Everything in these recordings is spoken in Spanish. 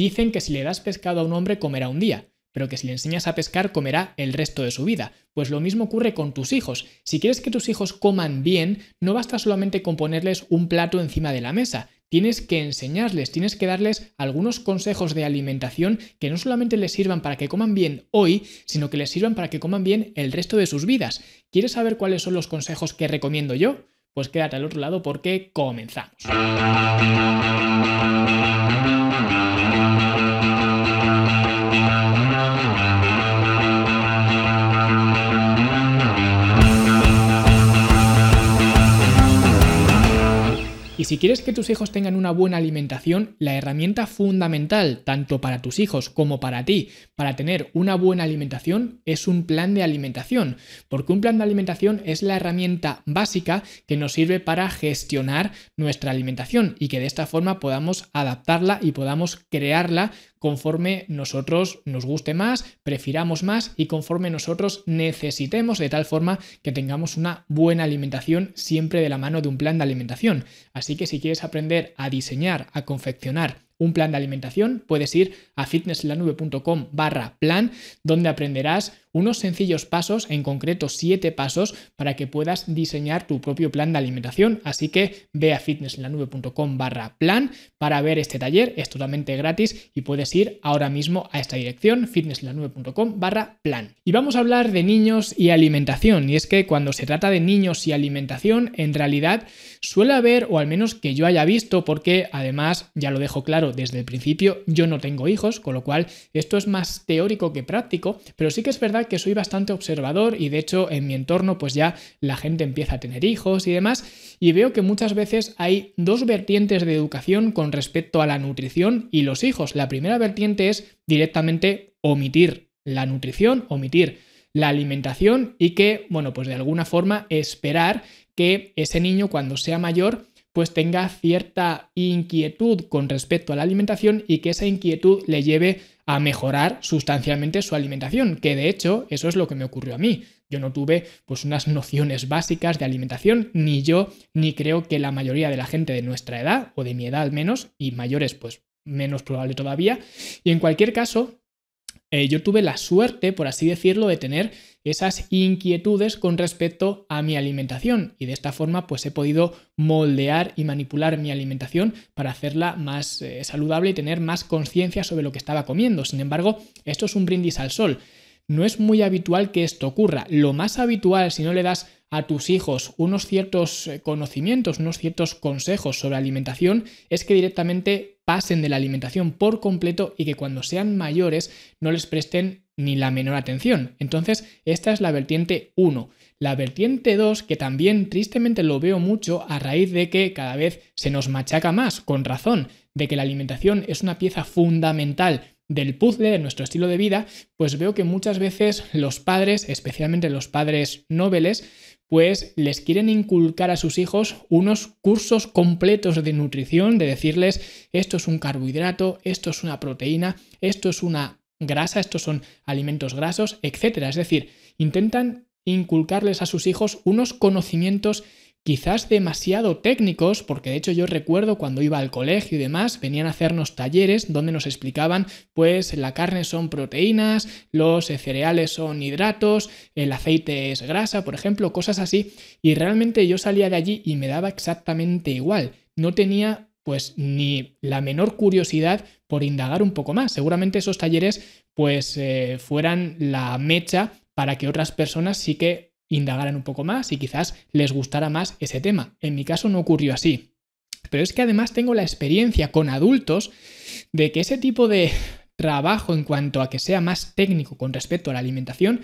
Dicen que si le das pescado a un hombre comerá un día, pero que si le enseñas a pescar comerá el resto de su vida. Pues lo mismo ocurre con tus hijos. Si quieres que tus hijos coman bien, no basta solamente con ponerles un plato encima de la mesa. Tienes que enseñarles, tienes que darles algunos consejos de alimentación que no solamente les sirvan para que coman bien hoy, sino que les sirvan para que coman bien el resto de sus vidas. ¿Quieres saber cuáles son los consejos que recomiendo yo? Pues quédate al otro lado porque comenzamos. Y si quieres que tus hijos tengan una buena alimentación, la herramienta fundamental, tanto para tus hijos como para ti, para tener una buena alimentación, es un plan de alimentación. Porque un plan de alimentación es la herramienta básica que nos sirve para gestionar nuestra alimentación y que de esta forma podamos adaptarla y podamos crearla conforme nosotros nos guste más, prefiramos más y conforme nosotros necesitemos, de tal forma que tengamos una buena alimentación siempre de la mano de un plan de alimentación. Así que si quieres aprender a diseñar, a confeccionar un plan de alimentación, puedes ir a fitnesslanube.com barra plan, donde aprenderás unos sencillos pasos, en concreto siete pasos, para que puedas diseñar tu propio plan de alimentación. Así que ve a fitnesslanube.com barra plan para ver este taller, es totalmente gratis y puedes ir ahora mismo a esta dirección, fitnesslanube.com barra plan. Y vamos a hablar de niños y alimentación, y es que cuando se trata de niños y alimentación, en realidad suele haber, o al menos que yo haya visto, porque además, ya lo dejo claro desde el principio, yo no tengo hijos, con lo cual esto es más teórico que práctico, pero sí que es verdad que soy bastante observador y de hecho en mi entorno pues ya la gente empieza a tener hijos y demás y veo que muchas veces hay dos vertientes de educación con respecto a la nutrición y los hijos. La primera vertiente es directamente omitir la nutrición, omitir la alimentación y que, bueno, pues de alguna forma esperar que ese niño cuando sea mayor pues tenga cierta inquietud con respecto a la alimentación y que esa inquietud le lleve a mejorar sustancialmente su alimentación, que de hecho eso es lo que me ocurrió a mí. Yo no tuve pues unas nociones básicas de alimentación, ni yo, ni creo que la mayoría de la gente de nuestra edad, o de mi edad al menos, y mayores pues menos probable todavía. Y en cualquier caso, eh, yo tuve la suerte, por así decirlo, de tener esas inquietudes con respecto a mi alimentación y de esta forma pues he podido moldear y manipular mi alimentación para hacerla más eh, saludable y tener más conciencia sobre lo que estaba comiendo. Sin embargo, esto es un brindis al sol. No es muy habitual que esto ocurra. Lo más habitual, si no le das a tus hijos unos ciertos eh, conocimientos, unos ciertos consejos sobre alimentación, es que directamente pasen de la alimentación por completo y que cuando sean mayores no les presten ni la menor atención. Entonces, esta es la vertiente 1. La vertiente 2, que también tristemente lo veo mucho a raíz de que cada vez se nos machaca más, con razón, de que la alimentación es una pieza fundamental del puzzle de nuestro estilo de vida, pues veo que muchas veces los padres, especialmente los padres nobles, pues les quieren inculcar a sus hijos unos cursos completos de nutrición, de decirles esto es un carbohidrato, esto es una proteína, esto es una grasa, estos son alimentos grasos, etc. Es decir, intentan inculcarles a sus hijos unos conocimientos quizás demasiado técnicos, porque de hecho yo recuerdo cuando iba al colegio y demás, venían a hacernos talleres donde nos explicaban, pues la carne son proteínas, los cereales son hidratos, el aceite es grasa, por ejemplo, cosas así, y realmente yo salía de allí y me daba exactamente igual, no tenía pues ni la menor curiosidad por indagar un poco más. Seguramente esos talleres pues eh, fueran la mecha para que otras personas sí que indagaran un poco más y quizás les gustara más ese tema. En mi caso no ocurrió así. Pero es que además tengo la experiencia con adultos de que ese tipo de trabajo en cuanto a que sea más técnico con respecto a la alimentación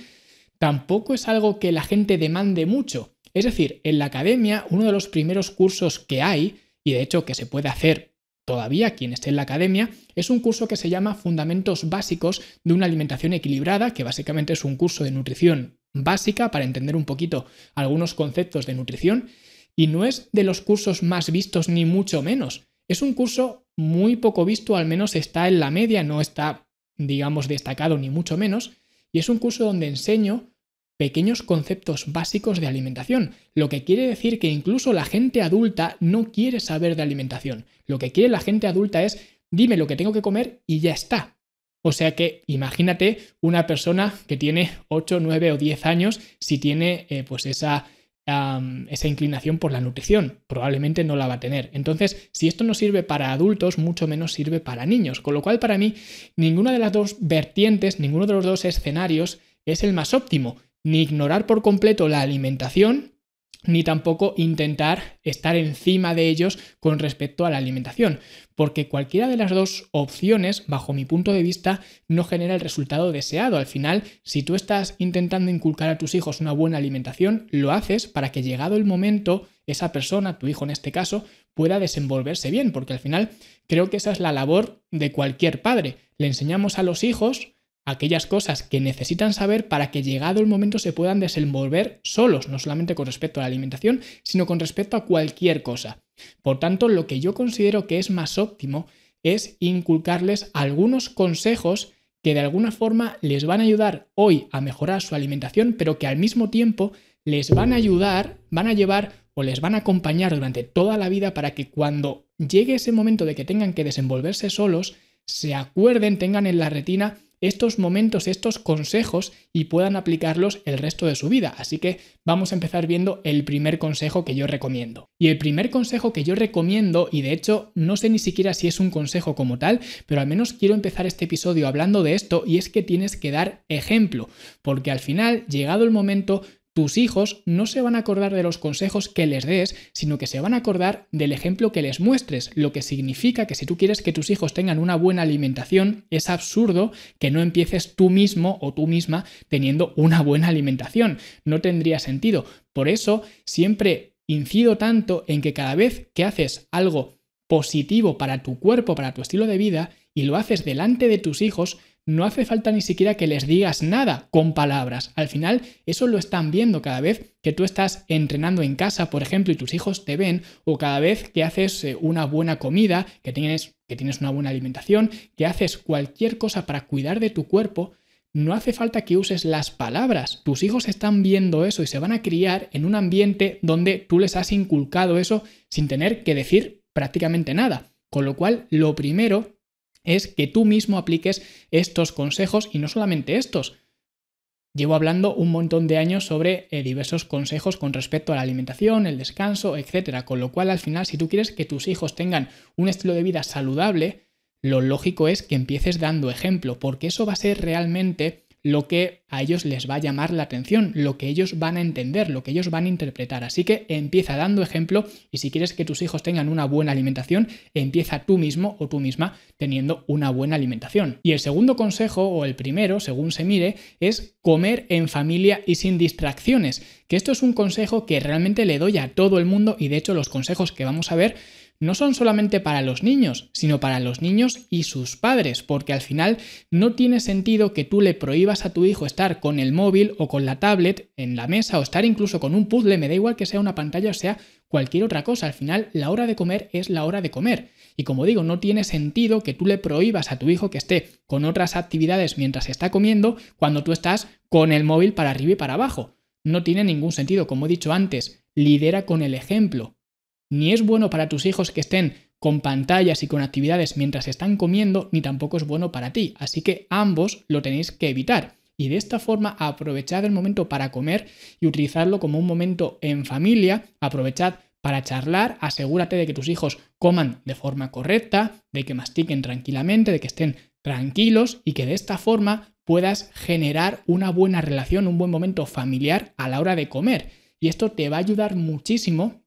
tampoco es algo que la gente demande mucho. Es decir, en la academia uno de los primeros cursos que hay y de hecho que se puede hacer todavía quien esté en la academia, es un curso que se llama Fundamentos Básicos de una Alimentación Equilibrada, que básicamente es un curso de nutrición básica para entender un poquito algunos conceptos de nutrición, y no es de los cursos más vistos ni mucho menos. Es un curso muy poco visto, al menos está en la media, no está, digamos, destacado ni mucho menos, y es un curso donde enseño pequeños conceptos básicos de alimentación, lo que quiere decir que incluso la gente adulta no quiere saber de alimentación. Lo que quiere la gente adulta es dime lo que tengo que comer y ya está. O sea que imagínate una persona que tiene 8, 9 o 10 años, si tiene eh, pues esa esa inclinación por la nutrición. Probablemente no la va a tener. Entonces, si esto no sirve para adultos, mucho menos sirve para niños. Con lo cual, para mí, ninguna de las dos vertientes, ninguno de los dos escenarios es el más óptimo. Ni ignorar por completo la alimentación, ni tampoco intentar estar encima de ellos con respecto a la alimentación, porque cualquiera de las dos opciones, bajo mi punto de vista, no genera el resultado deseado. Al final, si tú estás intentando inculcar a tus hijos una buena alimentación, lo haces para que llegado el momento, esa persona, tu hijo en este caso, pueda desenvolverse bien, porque al final creo que esa es la labor de cualquier padre. Le enseñamos a los hijos aquellas cosas que necesitan saber para que llegado el momento se puedan desenvolver solos, no solamente con respecto a la alimentación, sino con respecto a cualquier cosa. Por tanto, lo que yo considero que es más óptimo es inculcarles algunos consejos que de alguna forma les van a ayudar hoy a mejorar su alimentación, pero que al mismo tiempo les van a ayudar, van a llevar o les van a acompañar durante toda la vida para que cuando llegue ese momento de que tengan que desenvolverse solos, se acuerden, tengan en la retina estos momentos, estos consejos y puedan aplicarlos el resto de su vida. Así que vamos a empezar viendo el primer consejo que yo recomiendo. Y el primer consejo que yo recomiendo, y de hecho no sé ni siquiera si es un consejo como tal, pero al menos quiero empezar este episodio hablando de esto, y es que tienes que dar ejemplo, porque al final, llegado el momento, tus hijos no se van a acordar de los consejos que les des, sino que se van a acordar del ejemplo que les muestres, lo que significa que si tú quieres que tus hijos tengan una buena alimentación, es absurdo que no empieces tú mismo o tú misma teniendo una buena alimentación. No tendría sentido. Por eso siempre incido tanto en que cada vez que haces algo positivo para tu cuerpo, para tu estilo de vida, y lo haces delante de tus hijos, no hace falta ni siquiera que les digas nada con palabras. Al final, eso lo están viendo cada vez que tú estás entrenando en casa, por ejemplo, y tus hijos te ven, o cada vez que haces eh, una buena comida, que tienes, que tienes una buena alimentación, que haces cualquier cosa para cuidar de tu cuerpo, no hace falta que uses las palabras. Tus hijos están viendo eso y se van a criar en un ambiente donde tú les has inculcado eso sin tener que decir prácticamente nada. Con lo cual, lo primero es que tú mismo apliques estos consejos y no solamente estos. Llevo hablando un montón de años sobre eh, diversos consejos con respecto a la alimentación, el descanso, etc. Con lo cual, al final, si tú quieres que tus hijos tengan un estilo de vida saludable, lo lógico es que empieces dando ejemplo, porque eso va a ser realmente lo que a ellos les va a llamar la atención, lo que ellos van a entender, lo que ellos van a interpretar. Así que empieza dando ejemplo y si quieres que tus hijos tengan una buena alimentación, empieza tú mismo o tú misma teniendo una buena alimentación. Y el segundo consejo, o el primero, según se mire, es comer en familia y sin distracciones, que esto es un consejo que realmente le doy a todo el mundo y de hecho los consejos que vamos a ver no son solamente para los niños, sino para los niños y sus padres, porque al final no tiene sentido que tú le prohíbas a tu hijo estar con el móvil o con la tablet en la mesa o estar incluso con un puzzle, me da igual que sea una pantalla o sea cualquier otra cosa, al final la hora de comer es la hora de comer. Y como digo, no tiene sentido que tú le prohíbas a tu hijo que esté con otras actividades mientras está comiendo cuando tú estás con el móvil para arriba y para abajo. No tiene ningún sentido, como he dicho antes, lidera con el ejemplo. Ni es bueno para tus hijos que estén con pantallas y con actividades mientras están comiendo, ni tampoco es bueno para ti. Así que ambos lo tenéis que evitar. Y de esta forma aprovechad el momento para comer y utilizarlo como un momento en familia. Aprovechad para charlar, asegúrate de que tus hijos coman de forma correcta, de que mastiquen tranquilamente, de que estén tranquilos y que de esta forma puedas generar una buena relación, un buen momento familiar a la hora de comer. Y esto te va a ayudar muchísimo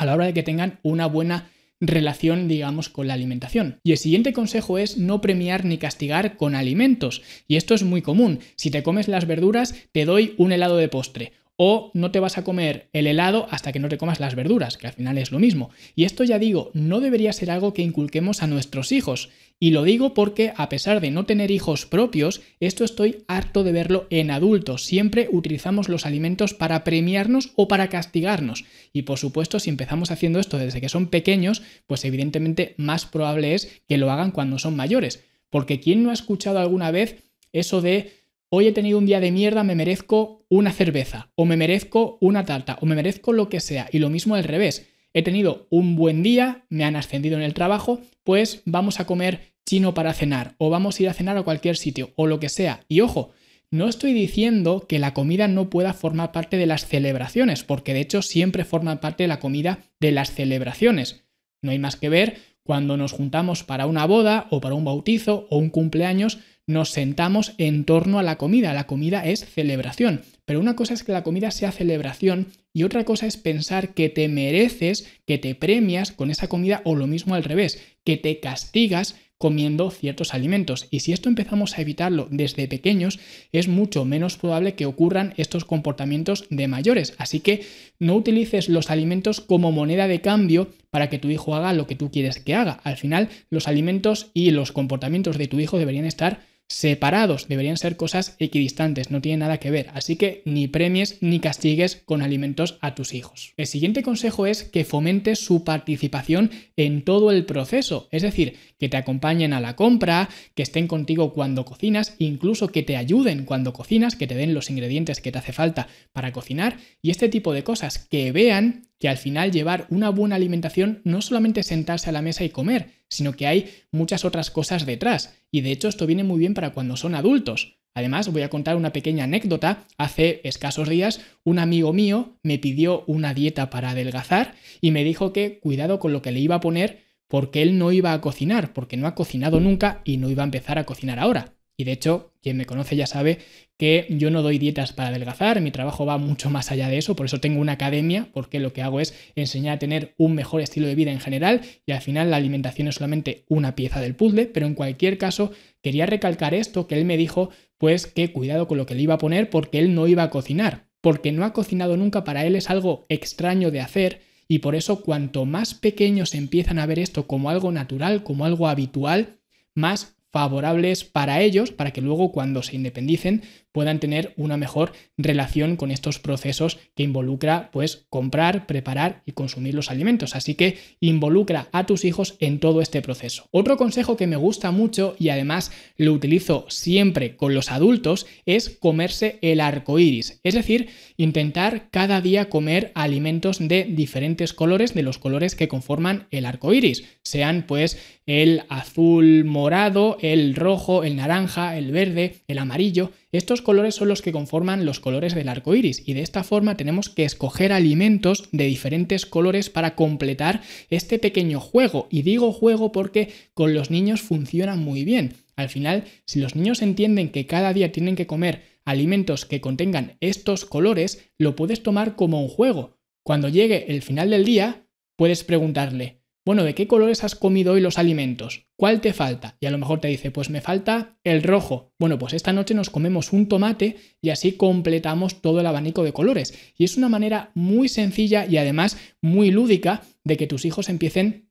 a la hora de que tengan una buena relación, digamos, con la alimentación. Y el siguiente consejo es no premiar ni castigar con alimentos. Y esto es muy común. Si te comes las verduras, te doy un helado de postre o no te vas a comer el helado hasta que no te comas las verduras, que al final es lo mismo. Y esto ya digo, no debería ser algo que inculquemos a nuestros hijos. Y lo digo porque a pesar de no tener hijos propios, esto estoy harto de verlo en adultos. Siempre utilizamos los alimentos para premiarnos o para castigarnos. Y por supuesto, si empezamos haciendo esto desde que son pequeños, pues evidentemente más probable es que lo hagan cuando son mayores. Porque ¿quién no ha escuchado alguna vez eso de hoy he tenido un día de mierda, me merezco una cerveza, o me merezco una tarta, o me merezco lo que sea. Y lo mismo al revés. he tenido un buen día, me han ascendido en el trabajo, pues vamos a comer chino para cenar o vamos a ir a cenar a cualquier sitio o lo que sea. Y ojo, no estoy diciendo que la comida no pueda formar parte de las celebraciones, porque de hecho siempre forma parte de la comida de las celebraciones. No hay más que ver cuando nos juntamos para una boda o para un bautizo o un cumpleaños, nos sentamos en torno a la comida. La comida es celebración. Pero una cosa es que la comida sea celebración y otra cosa es pensar que te mereces, que te premias con esa comida o lo mismo al revés, que te castigas comiendo ciertos alimentos. Y si esto empezamos a evitarlo desde pequeños, es mucho menos probable que ocurran estos comportamientos de mayores. Así que no utilices los alimentos como moneda de cambio para que tu hijo haga lo que tú quieres que haga. Al final, los alimentos y los comportamientos de tu hijo deberían estar separados, deberían ser cosas equidistantes, no tienen nada que ver, así que ni premies ni castigues con alimentos a tus hijos. El siguiente consejo es que fomentes su participación en todo el proceso, es decir, que te acompañen a la compra, que estén contigo cuando cocinas, incluso que te ayuden cuando cocinas, que te den los ingredientes que te hace falta para cocinar y este tipo de cosas, que vean que al final llevar una buena alimentación no solamente sentarse a la mesa y comer, sino que hay muchas otras cosas detrás. Y de hecho esto viene muy bien para cuando son adultos. Además, voy a contar una pequeña anécdota. Hace escasos días, un amigo mío me pidió una dieta para adelgazar y me dijo que cuidado con lo que le iba a poner porque él no iba a cocinar, porque no ha cocinado nunca y no iba a empezar a cocinar ahora. Y de hecho, quien me conoce ya sabe que yo no doy dietas para adelgazar, mi trabajo va mucho más allá de eso, por eso tengo una academia, porque lo que hago es enseñar a tener un mejor estilo de vida en general y al final la alimentación es solamente una pieza del puzzle, pero en cualquier caso quería recalcar esto, que él me dijo pues que cuidado con lo que le iba a poner porque él no iba a cocinar, porque no ha cocinado nunca, para él es algo extraño de hacer y por eso cuanto más pequeños empiezan a ver esto como algo natural, como algo habitual, más favorables para ellos, para que luego cuando se independicen puedan tener una mejor relación con estos procesos que involucra pues comprar, preparar y consumir los alimentos. Así que involucra a tus hijos en todo este proceso. Otro consejo que me gusta mucho y además lo utilizo siempre con los adultos es comerse el arco iris, es decir, intentar cada día comer alimentos de diferentes colores, de los colores que conforman el arco iris, sean pues el azul morado, el rojo, el naranja, el verde, el amarillo. Estos colores son los que conforman los colores del arco iris y de esta forma tenemos que escoger alimentos de diferentes colores para completar este pequeño juego. Y digo juego porque con los niños funciona muy bien. Al final, si los niños entienden que cada día tienen que comer alimentos que contengan estos colores, lo puedes tomar como un juego. Cuando llegue el final del día, puedes preguntarle, bueno, ¿de qué colores has comido hoy los alimentos? ¿Cuál te falta? Y a lo mejor te dice, pues me falta el rojo. Bueno, pues esta noche nos comemos un tomate y así completamos todo el abanico de colores. Y es una manera muy sencilla y además muy lúdica de que tus hijos empiecen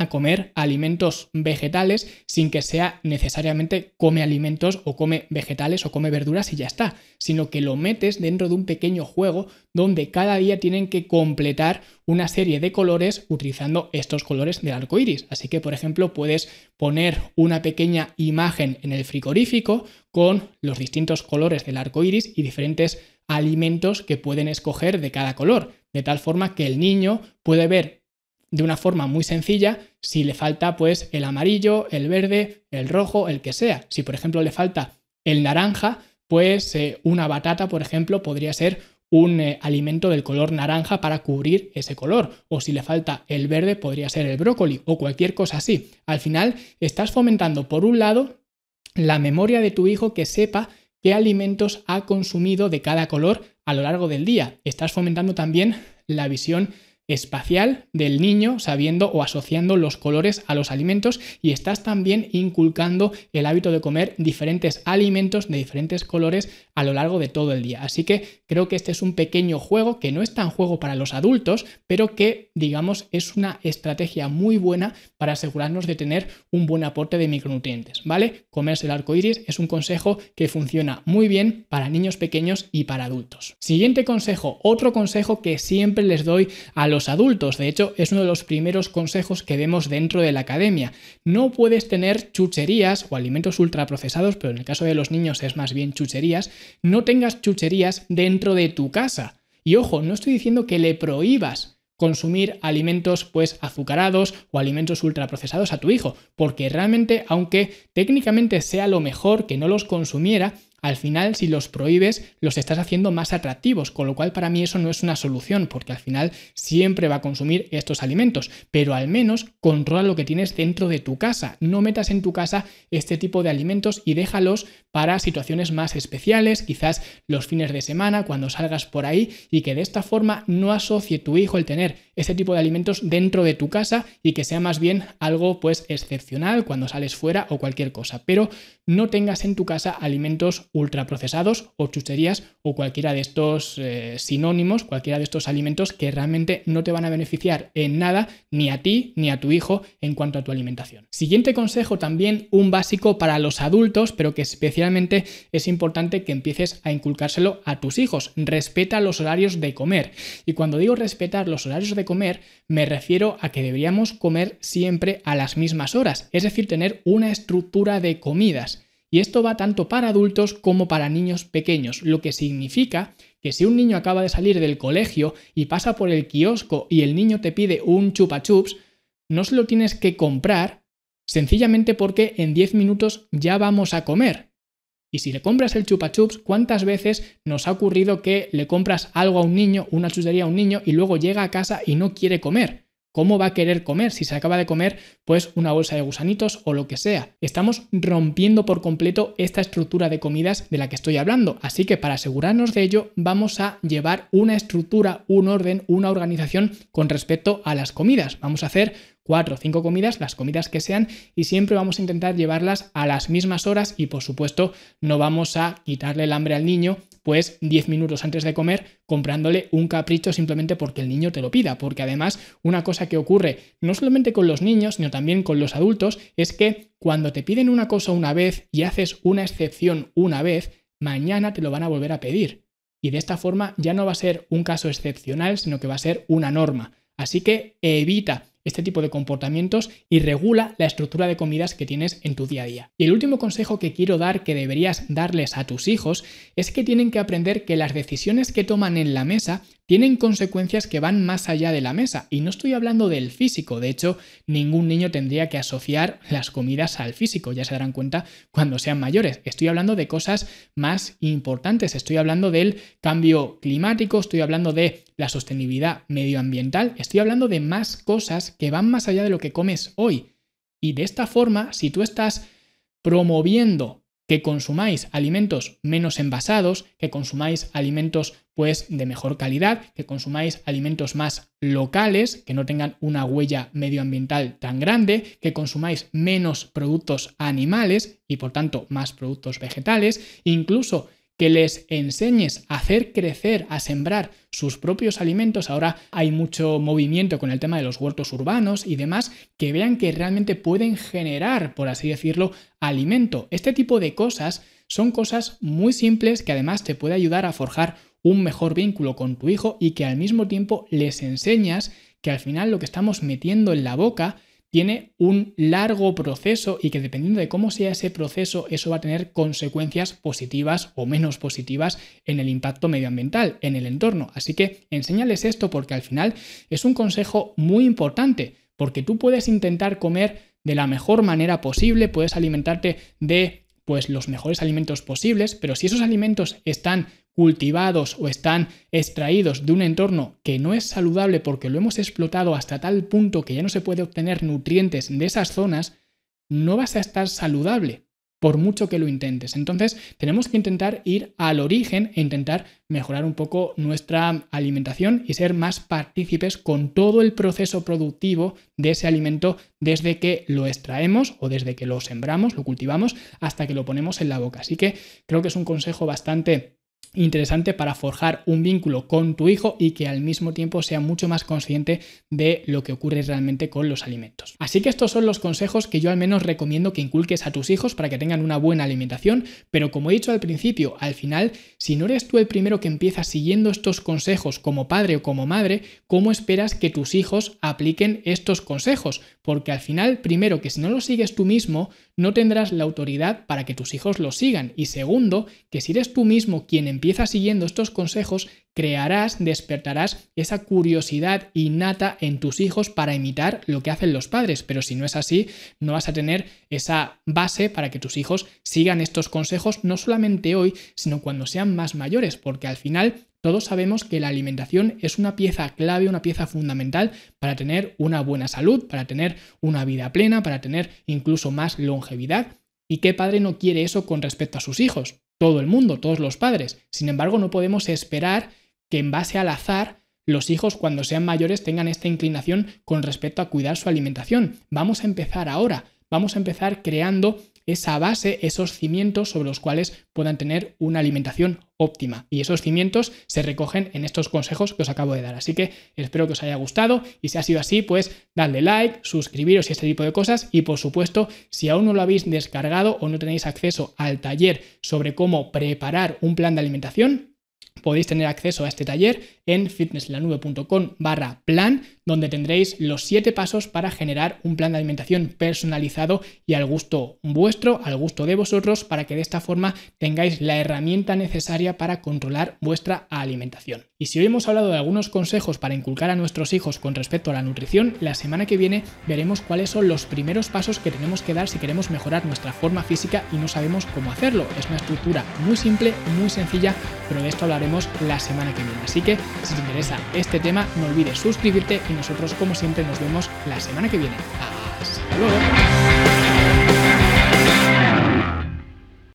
a comer alimentos vegetales sin que sea necesariamente come alimentos o come vegetales o come verduras y ya está, sino que lo metes dentro de un pequeño juego donde cada día tienen que completar una serie de colores utilizando estos colores del arco iris. Así que, por ejemplo, puedes poner una pequeña imagen en el frigorífico con los distintos colores del arco iris y diferentes alimentos que pueden escoger de cada color, de tal forma que el niño puede ver de una forma muy sencilla si le falta pues el amarillo, el verde, el rojo, el que sea. Si por ejemplo le falta el naranja, pues eh, una batata, por ejemplo, podría ser un eh, alimento del color naranja para cubrir ese color. O si le falta el verde, podría ser el brócoli o cualquier cosa así. Al final, estás fomentando, por un lado, la memoria de tu hijo que sepa qué alimentos ha consumido de cada color a lo largo del día. Estás fomentando también la visión espacial del niño sabiendo o asociando los colores a los alimentos y estás también inculcando el hábito de comer diferentes alimentos de diferentes colores a lo largo de todo el día. Así que creo que este es un pequeño juego que no es tan juego para los adultos, pero que digamos es una estrategia muy buena para asegurarnos de tener un buen aporte de micronutrientes, ¿vale? Comerse el arco iris es un consejo que funciona muy bien para niños pequeños y para adultos. Siguiente consejo, otro consejo que siempre les doy a los adultos. De hecho, es uno de los primeros consejos que vemos dentro de la academia. No puedes tener chucherías o alimentos ultraprocesados, pero en el caso de los niños es más bien chucherías. No tengas chucherías dentro de tu casa. Y ojo, no estoy diciendo que le prohíbas consumir alimentos pues azucarados o alimentos ultraprocesados a tu hijo, porque realmente aunque técnicamente sea lo mejor que no los consumiera, al final si los prohíbes los estás haciendo más atractivos, con lo cual para mí eso no es una solución, porque al final siempre va a consumir estos alimentos, pero al menos controla lo que tienes dentro de tu casa, no metas en tu casa este tipo de alimentos y déjalos para situaciones más especiales, quizás los fines de semana, cuando salgas por ahí, y que de esta forma no asocie tu hijo el tener ese tipo de alimentos dentro de tu casa y que sea más bien algo pues excepcional cuando sales fuera o cualquier cosa, pero no tengas en tu casa alimentos ultraprocesados o chucherías o cualquiera de estos eh, sinónimos, cualquiera de estos alimentos que realmente no te van a beneficiar en nada ni a ti ni a tu hijo en cuanto a tu alimentación. Siguiente consejo también un básico para los adultos, pero que especialmente es importante que empieces a inculcárselo a tus hijos. Respeta los horarios de comer. Y cuando digo respetar los horarios de comer, me refiero a que deberíamos comer siempre a las mismas horas, es decir, tener una estructura de comidas. Y esto va tanto para adultos como para niños pequeños, lo que significa que si un niño acaba de salir del colegio y pasa por el kiosco y el niño te pide un chupa chups, no se lo tienes que comprar sencillamente porque en 10 minutos ya vamos a comer. Y si le compras el chupa chups, ¿cuántas veces nos ha ocurrido que le compras algo a un niño, una chuchería a un niño y luego llega a casa y no quiere comer? ¿Cómo va a querer comer si se acaba de comer pues una bolsa de gusanitos o lo que sea? Estamos rompiendo por completo esta estructura de comidas de la que estoy hablando, así que para asegurarnos de ello vamos a llevar una estructura, un orden, una organización con respecto a las comidas. Vamos a hacer cuatro o cinco comidas, las comidas que sean, y siempre vamos a intentar llevarlas a las mismas horas y por supuesto no vamos a quitarle el hambre al niño pues 10 minutos antes de comer comprándole un capricho simplemente porque el niño te lo pida, porque además una cosa que ocurre no solamente con los niños, sino también con los adultos, es que cuando te piden una cosa una vez y haces una excepción una vez, mañana te lo van a volver a pedir. Y de esta forma ya no va a ser un caso excepcional, sino que va a ser una norma. Así que evita este tipo de comportamientos y regula la estructura de comidas que tienes en tu día a día. Y el último consejo que quiero dar que deberías darles a tus hijos es que tienen que aprender que las decisiones que toman en la mesa tienen consecuencias que van más allá de la mesa. Y no estoy hablando del físico, de hecho, ningún niño tendría que asociar las comidas al físico, ya se darán cuenta cuando sean mayores. Estoy hablando de cosas más importantes, estoy hablando del cambio climático, estoy hablando de la sostenibilidad medioambiental, estoy hablando de más cosas que van más allá de lo que comes hoy. Y de esta forma, si tú estás promoviendo que consumáis alimentos menos envasados, que consumáis alimentos pues de mejor calidad, que consumáis alimentos más locales, que no tengan una huella medioambiental tan grande, que consumáis menos productos animales y por tanto más productos vegetales, incluso que les enseñes a hacer crecer, a sembrar sus propios alimentos. Ahora hay mucho movimiento con el tema de los huertos urbanos y demás, que vean que realmente pueden generar, por así decirlo, alimento. Este tipo de cosas son cosas muy simples que además te puede ayudar a forjar un mejor vínculo con tu hijo y que al mismo tiempo les enseñas que al final lo que estamos metiendo en la boca tiene un largo proceso y que dependiendo de cómo sea ese proceso, eso va a tener consecuencias positivas o menos positivas en el impacto medioambiental, en el entorno. Así que enséñales esto porque al final es un consejo muy importante, porque tú puedes intentar comer de la mejor manera posible, puedes alimentarte de pues los mejores alimentos posibles, pero si esos alimentos están cultivados o están extraídos de un entorno que no es saludable porque lo hemos explotado hasta tal punto que ya no se puede obtener nutrientes de esas zonas, no vas a estar saludable por mucho que lo intentes. Entonces tenemos que intentar ir al origen e intentar mejorar un poco nuestra alimentación y ser más partícipes con todo el proceso productivo de ese alimento desde que lo extraemos o desde que lo sembramos, lo cultivamos, hasta que lo ponemos en la boca. Así que creo que es un consejo bastante interesante para forjar un vínculo con tu hijo y que al mismo tiempo sea mucho más consciente de lo que ocurre realmente con los alimentos. Así que estos son los consejos que yo al menos recomiendo que inculques a tus hijos para que tengan una buena alimentación, pero como he dicho al principio, al final, si no eres tú el primero que empieza siguiendo estos consejos como padre o como madre, ¿cómo esperas que tus hijos apliquen estos consejos? Porque al final, primero, que si no los sigues tú mismo, no tendrás la autoridad para que tus hijos los sigan. Y segundo, que si eres tú mismo quien empieza siguiendo estos consejos, crearás, despertarás esa curiosidad innata en tus hijos para imitar lo que hacen los padres. Pero si no es así, no vas a tener esa base para que tus hijos sigan estos consejos, no solamente hoy, sino cuando sean más mayores, porque al final todos sabemos que la alimentación es una pieza clave, una pieza fundamental para tener una buena salud, para tener una vida plena, para tener incluso más longevidad. ¿Y qué padre no quiere eso con respecto a sus hijos? Todo el mundo, todos los padres. Sin embargo, no podemos esperar que en base al azar los hijos cuando sean mayores tengan esta inclinación con respecto a cuidar su alimentación. Vamos a empezar ahora. Vamos a empezar creando esa base, esos cimientos sobre los cuales puedan tener una alimentación óptima. Y esos cimientos se recogen en estos consejos que os acabo de dar. Así que espero que os haya gustado y si ha sido así, pues dadle like, suscribiros y este tipo de cosas. Y por supuesto, si aún no lo habéis descargado o no tenéis acceso al taller sobre cómo preparar un plan de alimentación, podéis tener acceso a este taller en fitnesslanube.com barra plan, donde tendréis los 7 pasos para generar un plan de alimentación personalizado y al gusto vuestro, al gusto de vosotros, para que de esta forma tengáis la herramienta necesaria para controlar vuestra alimentación. Y si hoy hemos hablado de algunos consejos para inculcar a nuestros hijos con respecto a la nutrición, la semana que viene veremos cuáles son los primeros pasos que tenemos que dar si queremos mejorar nuestra forma física y no sabemos cómo hacerlo. Es una estructura muy simple, muy sencilla, pero de esto hablaremos la semana que viene. Así que si te interesa este tema, no olvides suscribirte y nosotros como siempre nos vemos la semana que viene. Hasta luego.